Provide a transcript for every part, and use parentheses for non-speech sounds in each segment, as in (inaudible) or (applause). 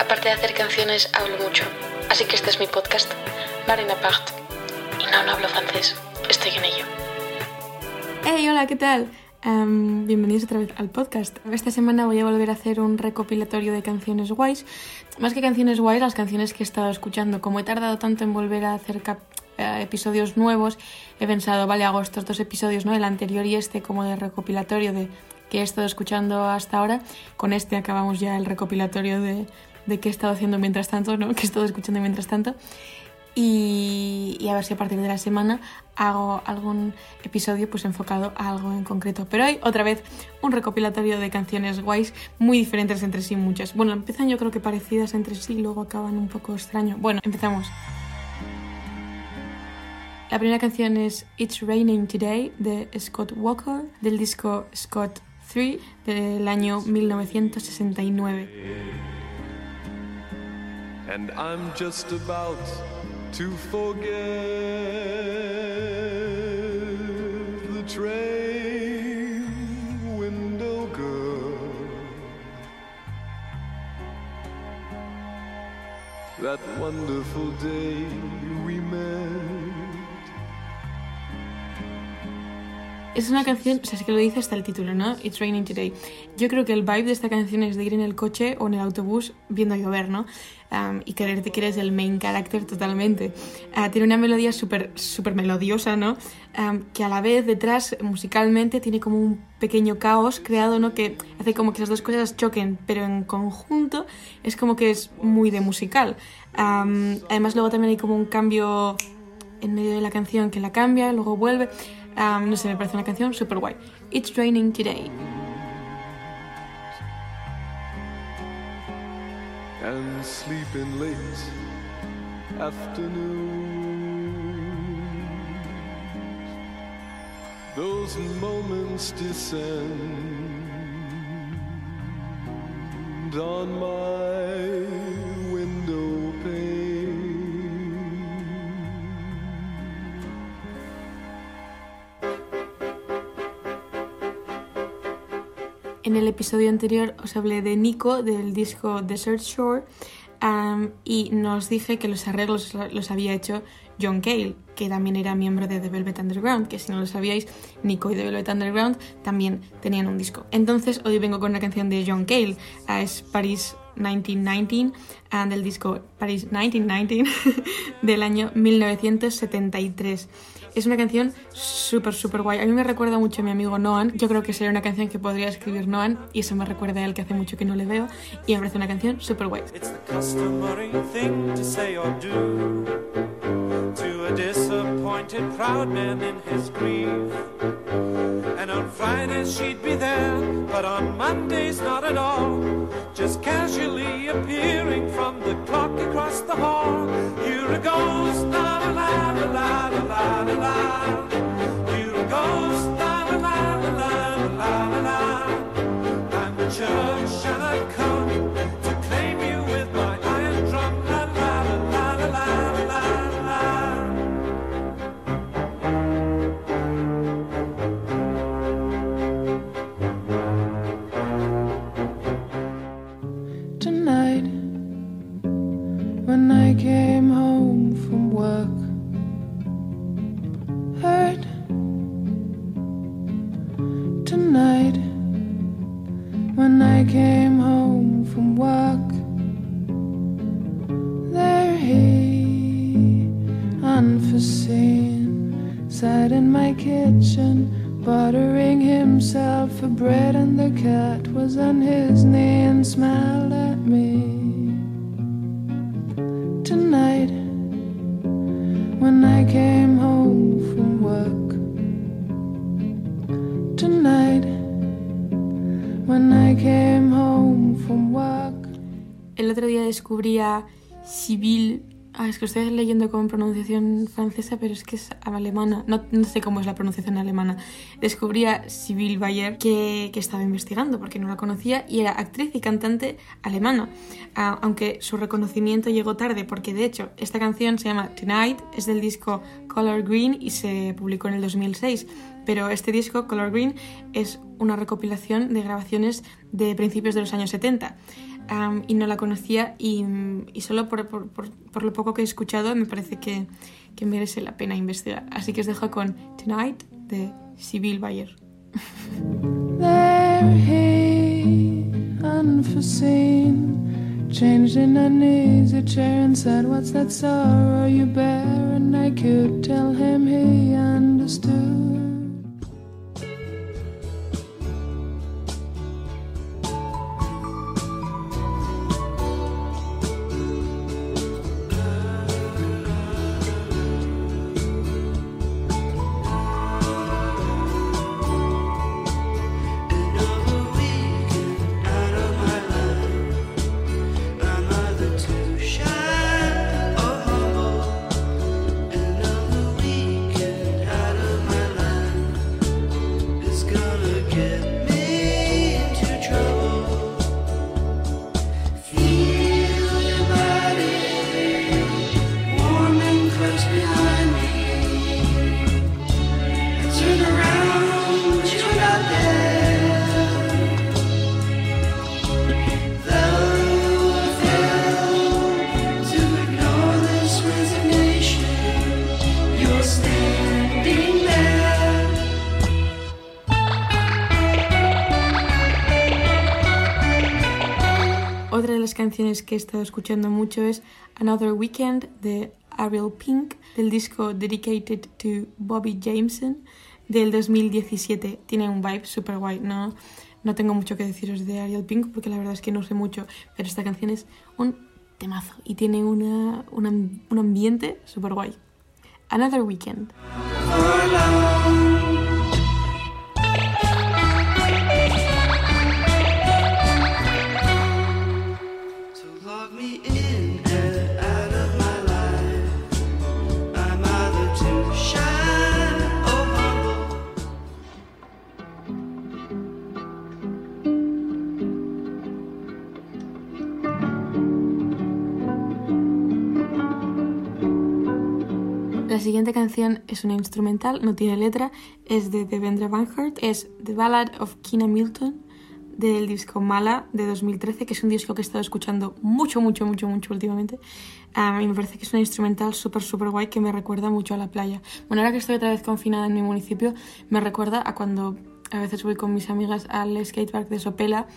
Aparte de hacer canciones, hablo mucho. Así que este es mi podcast, Marina Part. Y no, no hablo francés. Estoy en ello. Hey, hola, ¿qué tal? Em, bienvenidos otra vez al podcast. Esta semana voy a volver a hacer un recopilatorio de canciones guays. Más que canciones guays, las canciones que he estado escuchando. Como he tardado tanto en volver a hacer eh, episodios nuevos, he pensado, vale, hago estos dos episodios, ¿no? El anterior y este como de recopilatorio de que he estado escuchando hasta ahora. Con este acabamos ya el recopilatorio de, de qué he estado haciendo mientras tanto, ¿no? (laughs) Que he estado escuchando mientras tanto. Y, y, a ver si a partir de la semana hago algún episodio pues enfocado a algo en concreto. Pero hoy otra vez un recopilatorio de canciones guays muy diferentes entre sí muchas. Bueno, empiezan yo creo que parecidas entre sí y luego acaban un poco extraño. Bueno, empezamos. La primera canción es It's Raining Today de Scott Walker del disco Scott 3 del año 1969. And I'm just about to forget the train window girl. That wonderful day we met. Es una canción, o sea, es que lo dice hasta el título, ¿no? It's Raining Today. Yo creo que el vibe de esta canción es de ir en el coche o en el autobús viendo llover, ¿no? Y creerte que eres el main character totalmente. Uh, tiene una melodía súper súper melodiosa, ¿no? Que a la vez detrás, musicalmente, tiene como un pequeño caos creado, ¿no? Que hace como que esas dos cosas choquen, pero en conjunto es como que es muy de musical. Además, luego también hay como un cambio en medio de la canción que la cambia, luego vuelve. Um, no sé, me parece una canción super guay. It's Raining Today. And sleeping late afternoon. Those moments descend on my En el episodio anterior os hablé de Nico del disco Desert Shore y nos dije que los arreglos los había hecho John Cale, que también era miembro de The Velvet Underground, que si no lo sabíais, Nico y The Velvet Underground también tenían un disco. Entonces hoy vengo con una canción de John Cale, uh, es Paris 1919 and del disco Paris 1919 (laughs) del año 1973. Es una canción súper, súper guay. A mí me recuerda mucho a mi amigo Noan. Yo creo que sería una canción que podría escribir Noan y eso me recuerda a él que hace mucho que no le veo y me parece una canción súper guay. not casually appearing from the clock across the hall. You're a ghost, la la la la la unforeseen, sat in my kitchen, buttering himself for bread, and the cat was on his knee and smiled at me. Tonight, when I came home from work, tonight, when I came home from work. El otro día descubrí a Sibyl Ah, es que estoy leyendo con pronunciación francesa, pero es que es alemana. No, no sé cómo es la pronunciación alemana. Descubrí a Sibyl Bayer, que, que, estaba investigando porque no la conocía, y era actriz y cantante alemana. Ah, aunque su reconocimiento llegó tarde, porque de hecho esta canción se llama Tonight, es del disco Color Green y se publicó en el 2006. Pero este disco, Color Green, es una recopilación de grabaciones de principios de los años 70. Um, y no la conocía y, solo por, por, por, lo poco que he escuchado me parece que, merece la pena investigar. Así que os dejo con Tonight de Sibyl Bayer. Canciones que he estado escuchando mucho es Another Weekend de Ariel Pink, del disco Dedicated to Bobby Jameson del 2017. Tiene un vibe super guay, ¿no? No tengo mucho que deciros de Ariel Pink porque la verdad es que no sé mucho, pero esta canción es un temazo y tiene una, una un ambiente super guay. Another Weekend. Siguiente canción es una instrumental, no tiene letra, es de Devendra Banhart, es The Ballad of Kina Milton del disco Mala de 2013, que es un disco que he estado escuchando mucho, mucho, mucho, mucho últimamente. Um, y me parece que es una instrumental súper, súper guay que me recuerda mucho a la playa. Bueno, ahora que estoy otra vez confinada en mi municipio, me recuerda a cuando a veces voy con mis amigas al skatepark de Sopela,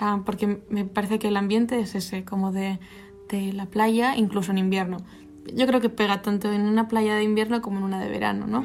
um, porque me parece que el ambiente es ese, como de, de la playa, incluso en invierno yo creo que pega tanto en una playa de invierno como en una de verano, ¿no?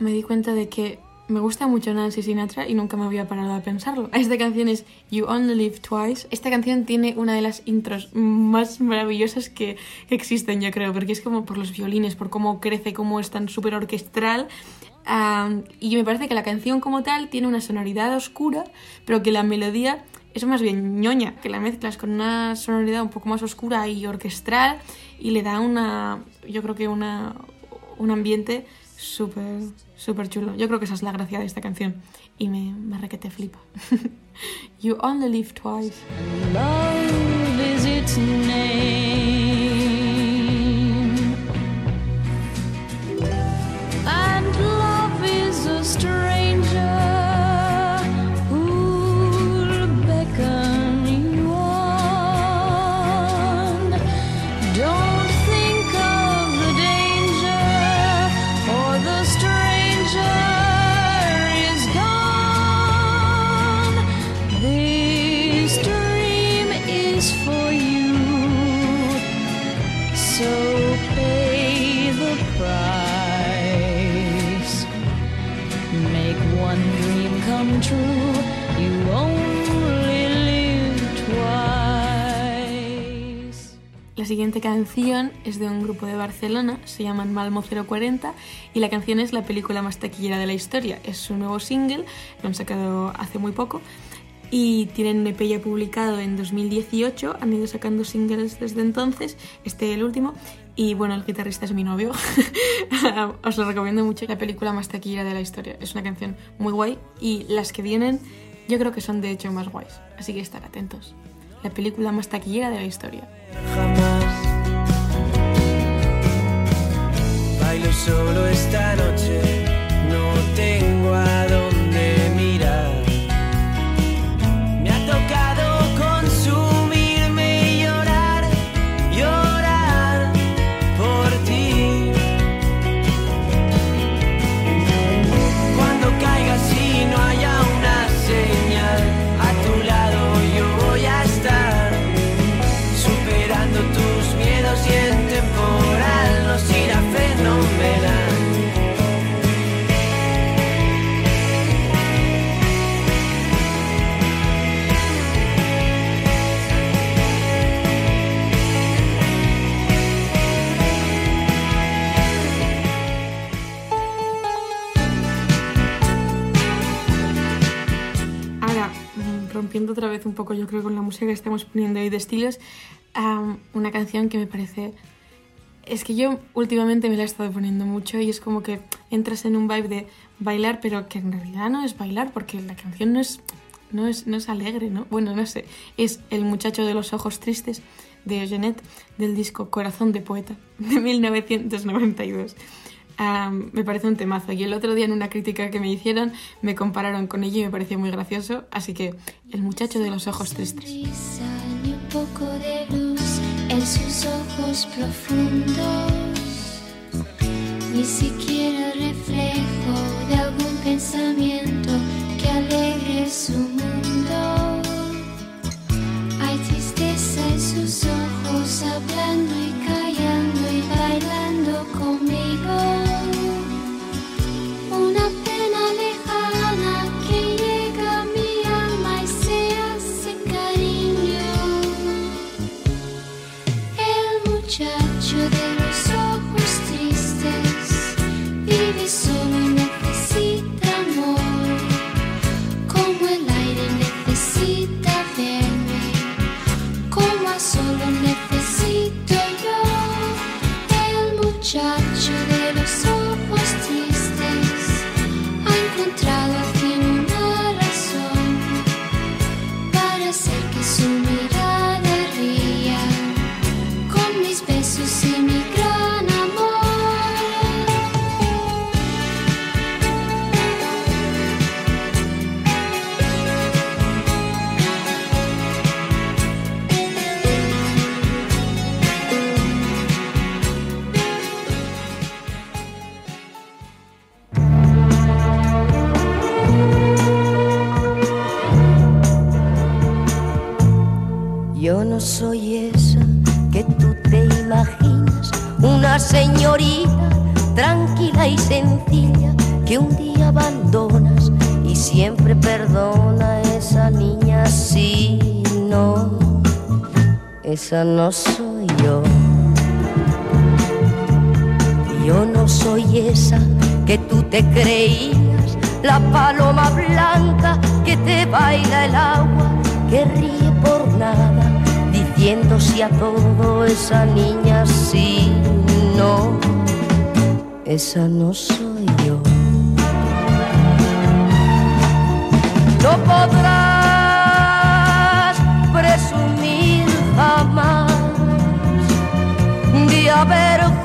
Me di cuenta de que me gusta mucho Nancy Sinatra y nunca me había parado a pensarlo. Esta canción es You Only Live Twice. Esta canción tiene una de las intros más maravillosas que existen, yo creo, porque es como por los violines, por cómo crece, cómo es tan súper orquestral. Y me parece que la canción como tal tiene una sonoridad oscura, pero que la melodía es más bien ñoña, que la mezclas con una sonoridad un poco más oscura y orquestral y le da una, yo creo que una, un ambiente súper, súper chulo. Yo creo que esa es la gracia de esta canción y me, me re que te flipa. (laughs) you only live twice. Make one dream come true. La siguiente canción es de un grupo de Barcelona, se llaman Malmo 040 y la canción es la película más taquillera de la historia. Es su nuevo single, lo han sacado hace muy poco y tienen un EP ya publicado en 2018, han ido sacando singles desde entonces, este el último, y bueno, el guitarrista es mi novio, (laughs) os lo recomiendo mucho, la película más taquillera de la historia, es una canción muy guay y las que vienen yo creo que son de hecho más guays, así que estar atentos, la película más taquillera de la historia. jamás. Bailo solo esta noche, no tengo a otra vez un poco, yo creo, con la música que estamos poniendo hoy de estilos, am, una canción que me parece... Es que yo últimamente me la he estado poniendo mucho y es como que entras en un vibe de bailar, pero que en realidad no es bailar, porque la canción no es, no es, no es alegre, ¿no? Bueno, no sé. Es El muchacho de los ojos tristes de Jeanette del disco Corazón de Poeta de 1992. Am, me parece un temazo. Y el otro día en una crítica que me hicieron me compararon con ella y me pareció muy gracioso. Así que el muchacho de los ojos tristes. Y un poco de luz en sus ojos profundos. Ni siquiera reflejo de algún pensamiento que alegre su mundo. Hay tristeza en sus ojos, hablando que un día abandonas y siempre perdona a esa niña si no, esa no soy yo. Yo no soy esa que tú te creías, la paloma blanca que te baila el agua, que ríe por nada, diciendo si a todo esa niña sí, no, esa no soy yo. No podrás presumir jamás de haber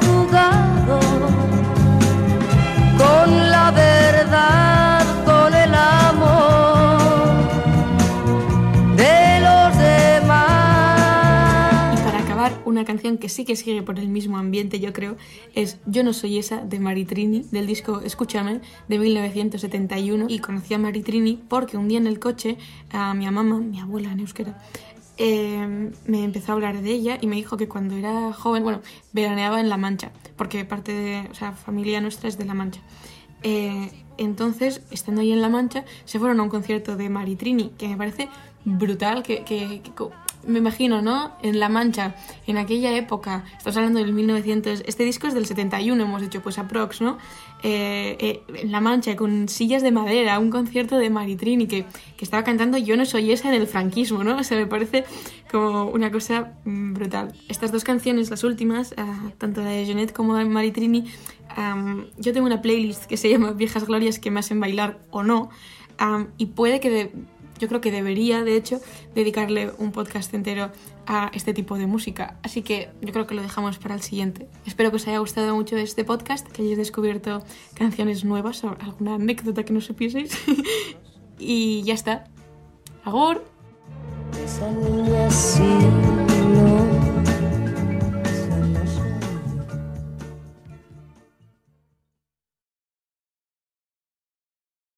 canción que sí que sigue por el mismo ambiente, yo creo, es Yo no soy esa de Maritrini, del disco Escúchame, de 1971. Y conocí a Maritrini porque un día en el coche, a mi mamá, mi abuela en euskera, eh, me empezó a hablar de ella y me dijo que cuando era joven, bueno, veraneaba en La Mancha, porque parte de, o familia nuestra es de La Mancha. Eh, entonces, estando ahí en La Mancha, se fueron a un concierto de Maritrini, que me parece brutal, que, me imagino, ¿no? En La Mancha, en aquella época, estamos hablando del 1900, este disco es del 71, hemos dicho, pues aprox, ¿no? Eh, eh, en La Mancha, con sillas de madera, un concierto de Maritrini, que, que estaba cantando Yo no soy esa en el franquismo, ¿no? (laughs) O sea, me parece como una cosa mm, brutal. Estas dos canciones, las últimas, ah, tanto la de Jeanette como de Maritrini, am, yo tengo una playlist que se llama Viejas Glorias que me hacen bailar o no, am, y puede que de- yo creo que debería, de hecho, dedicarle un podcast entero a este tipo de música. Así que yo creo que lo dejamos para el siguiente. Espero que os haya gustado mucho este podcast, que hayáis descubierto canciones nuevas o alguna anécdota que no supieseis. (laughs) y ya está. ¡Agur!